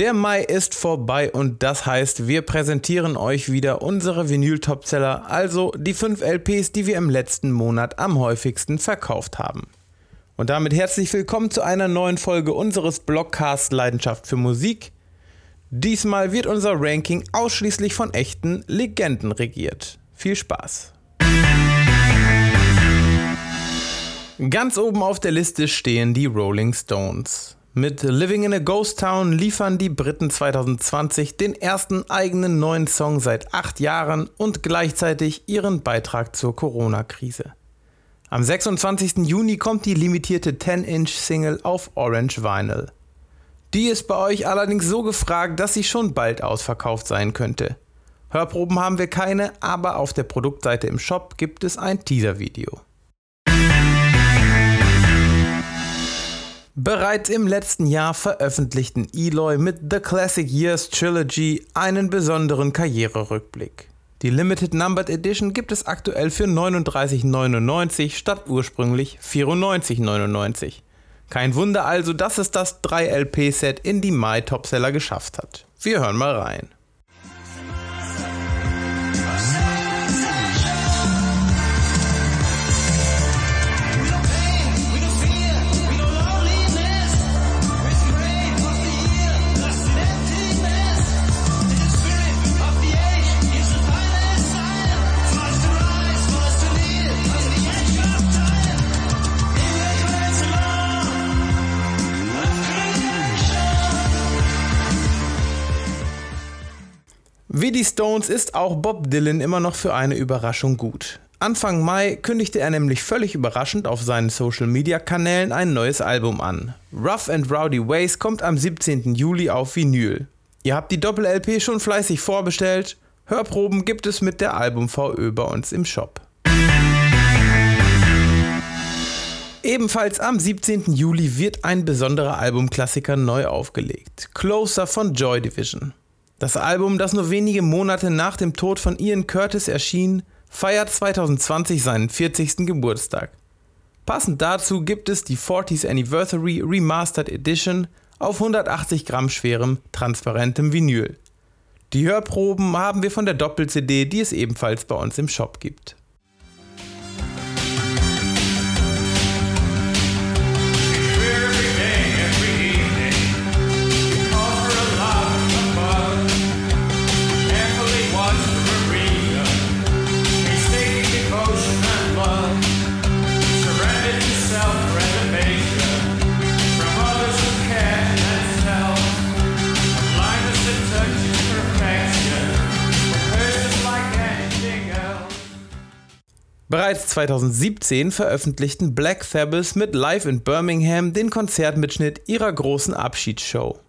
Der Mai ist vorbei und das heißt, wir präsentieren euch wieder unsere Vinyl-Topseller, also die 5 LPs, die wir im letzten Monat am häufigsten verkauft haben. Und damit herzlich willkommen zu einer neuen Folge unseres Blogcasts Leidenschaft für Musik. Diesmal wird unser Ranking ausschließlich von echten Legenden regiert. Viel Spaß! Ganz oben auf der Liste stehen die Rolling Stones. Mit Living in a Ghost Town liefern die Briten 2020 den ersten eigenen neuen Song seit acht Jahren und gleichzeitig ihren Beitrag zur Corona-Krise. Am 26. Juni kommt die limitierte 10-Inch-Single auf Orange Vinyl. Die ist bei euch allerdings so gefragt, dass sie schon bald ausverkauft sein könnte. Hörproben haben wir keine, aber auf der Produktseite im Shop gibt es ein Teaser-Video. Bereits im letzten Jahr veröffentlichten Eloy mit The Classic Years Trilogy einen besonderen Karriererückblick. Die Limited Numbered Edition gibt es aktuell für 39,99 statt ursprünglich 94,99. Kein Wunder also, dass es das 3-LP-Set in die Mai Topseller geschafft hat. Wir hören mal rein. Wie die Stones ist auch Bob Dylan immer noch für eine Überraschung gut. Anfang Mai kündigte er nämlich völlig überraschend auf seinen Social Media Kanälen ein neues Album an. Rough and Rowdy Ways kommt am 17. Juli auf Vinyl. Ihr habt die Doppel-LP schon fleißig vorbestellt. Hörproben gibt es mit der Album-VÖ bei uns im Shop. Ebenfalls am 17. Juli wird ein besonderer Albumklassiker neu aufgelegt. Closer von Joy Division. Das Album, das nur wenige Monate nach dem Tod von Ian Curtis erschien, feiert 2020 seinen 40. Geburtstag. Passend dazu gibt es die 40th Anniversary Remastered Edition auf 180 Gramm schwerem, transparentem Vinyl. Die Hörproben haben wir von der Doppel-CD, die es ebenfalls bei uns im Shop gibt. Bereits 2017 veröffentlichten Black Sabbath mit Live in Birmingham den Konzertmitschnitt ihrer großen Abschiedsshow.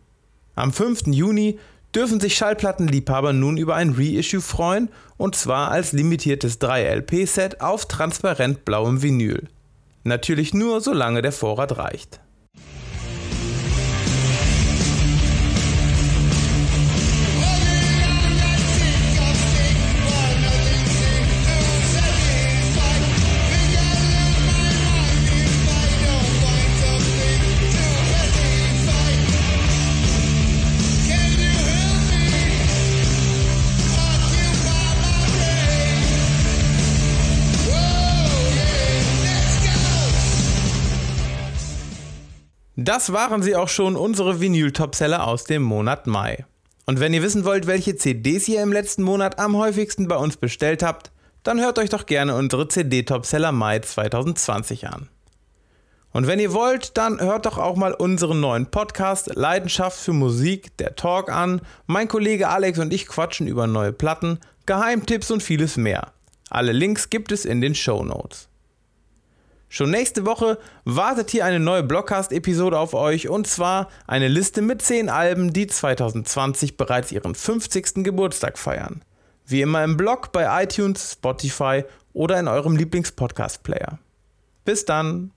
Am 5. Juni dürfen sich Schallplattenliebhaber nun über ein Reissue freuen und zwar als limitiertes 3-LP-Set auf transparent blauem Vinyl. Natürlich nur, solange der Vorrat reicht. Das waren sie auch schon, unsere Vinyl-Topseller aus dem Monat Mai. Und wenn ihr wissen wollt, welche CDs ihr im letzten Monat am häufigsten bei uns bestellt habt, dann hört euch doch gerne unsere CD-Topseller Mai 2020 an. Und wenn ihr wollt, dann hört doch auch mal unseren neuen Podcast Leidenschaft für Musik, der Talk an. Mein Kollege Alex und ich quatschen über neue Platten, Geheimtipps und vieles mehr. Alle Links gibt es in den Show Notes. Schon nächste Woche wartet hier eine neue Blockcast-Episode auf euch und zwar eine Liste mit 10 Alben, die 2020 bereits ihren 50. Geburtstag feiern. Wie immer im Blog, bei iTunes, Spotify oder in eurem Lieblings-Podcast-Player. Bis dann!